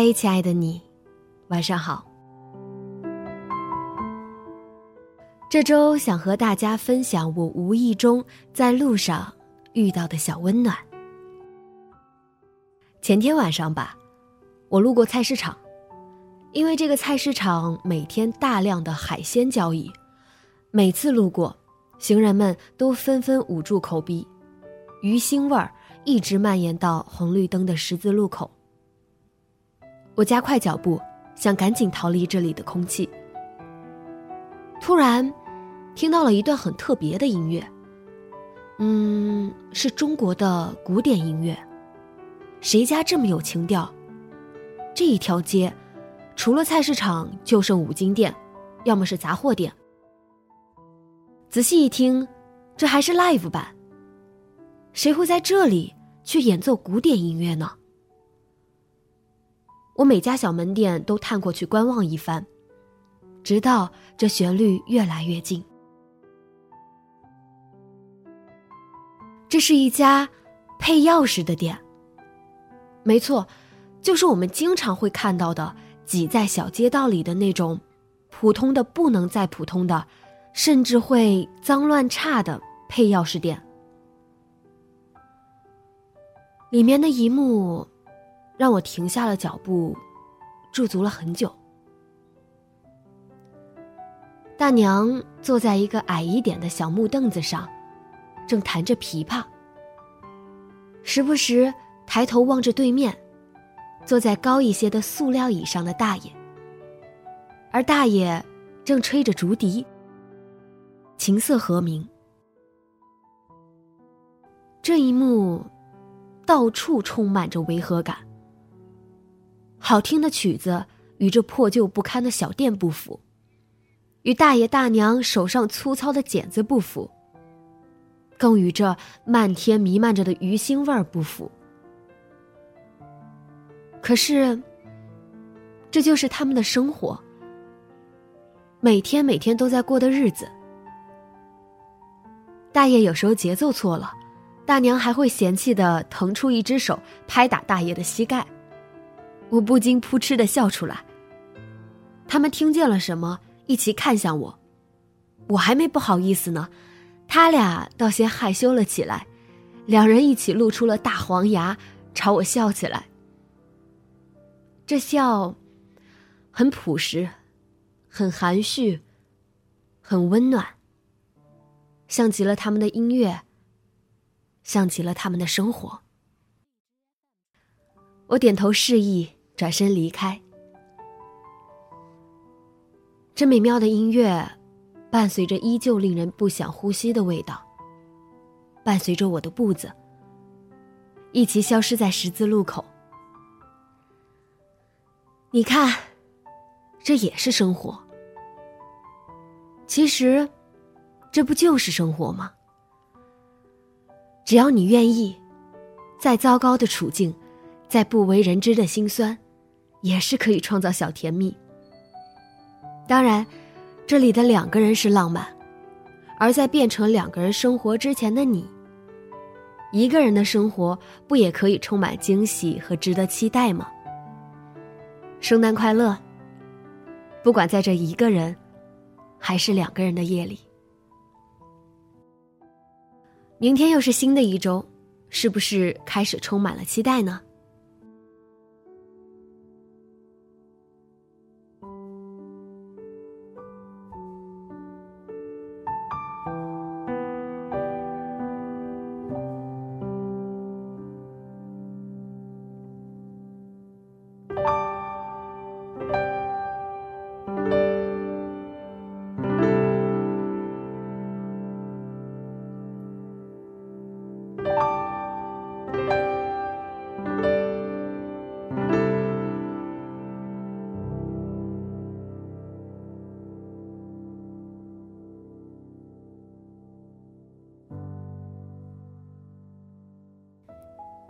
嗨，亲爱的你，晚上好。这周想和大家分享我无意中在路上遇到的小温暖。前天晚上吧，我路过菜市场，因为这个菜市场每天大量的海鲜交易，每次路过，行人们都纷纷捂住口鼻，鱼腥味儿一直蔓延到红绿灯的十字路口。我加快脚步，想赶紧逃离这里的空气。突然，听到了一段很特别的音乐。嗯，是中国的古典音乐。谁家这么有情调？这一条街，除了菜市场，就剩五金店，要么是杂货店。仔细一听，这还是 live 版。谁会在这里去演奏古典音乐呢？我每家小门店都探过去观望一番，直到这旋律越来越近。这是一家配钥匙的店。没错，就是我们经常会看到的挤在小街道里的那种普通的不能再普通的，甚至会脏乱差的配钥匙店。里面的一幕。让我停下了脚步，驻足了很久。大娘坐在一个矮一点的小木凳子上，正弹着琵琶，时不时抬头望着对面，坐在高一些的塑料椅上的大爷。而大爷正吹着竹笛，琴瑟和鸣。这一幕，到处充满着违和感。好听的曲子与这破旧不堪的小店不符，与大爷大娘手上粗糙的剪子不符，更与这漫天弥漫着的鱼腥味儿不符。可是，这就是他们的生活，每天每天都在过的日子。大爷有时候节奏错了，大娘还会嫌弃的腾出一只手拍打大爷的膝盖。我不禁扑哧的笑出来。他们听见了什么，一起看向我，我还没不好意思呢，他俩倒先害羞了起来，两人一起露出了大黄牙，朝我笑起来。这笑，很朴实，很含蓄，很温暖，像极了他们的音乐，像极了他们的生活。我点头示意。转身离开。这美妙的音乐，伴随着依旧令人不想呼吸的味道，伴随着我的步子，一起消失在十字路口。你看，这也是生活。其实，这不就是生活吗？只要你愿意，再糟糕的处境，再不为人知的辛酸。也是可以创造小甜蜜。当然，这里的两个人是浪漫，而在变成两个人生活之前的你，一个人的生活不也可以充满惊喜和值得期待吗？圣诞快乐！不管在这一个人，还是两个人的夜里，明天又是新的一周，是不是开始充满了期待呢？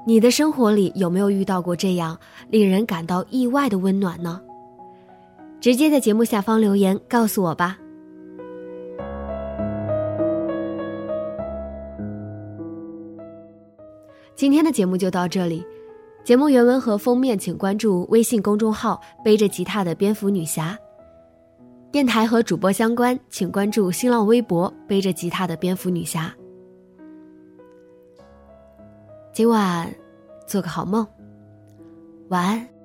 你的生活里有没有遇到过这样令人感到意外的温暖呢？直接在节目下方留言告诉我吧。今天的节目就到这里，节目原文和封面请关注微信公众号“背着吉他的蝙蝠女侠”。电台和主播相关，请关注新浪微博“背着吉他的蝙蝠女侠”。今晚做个好梦，晚安。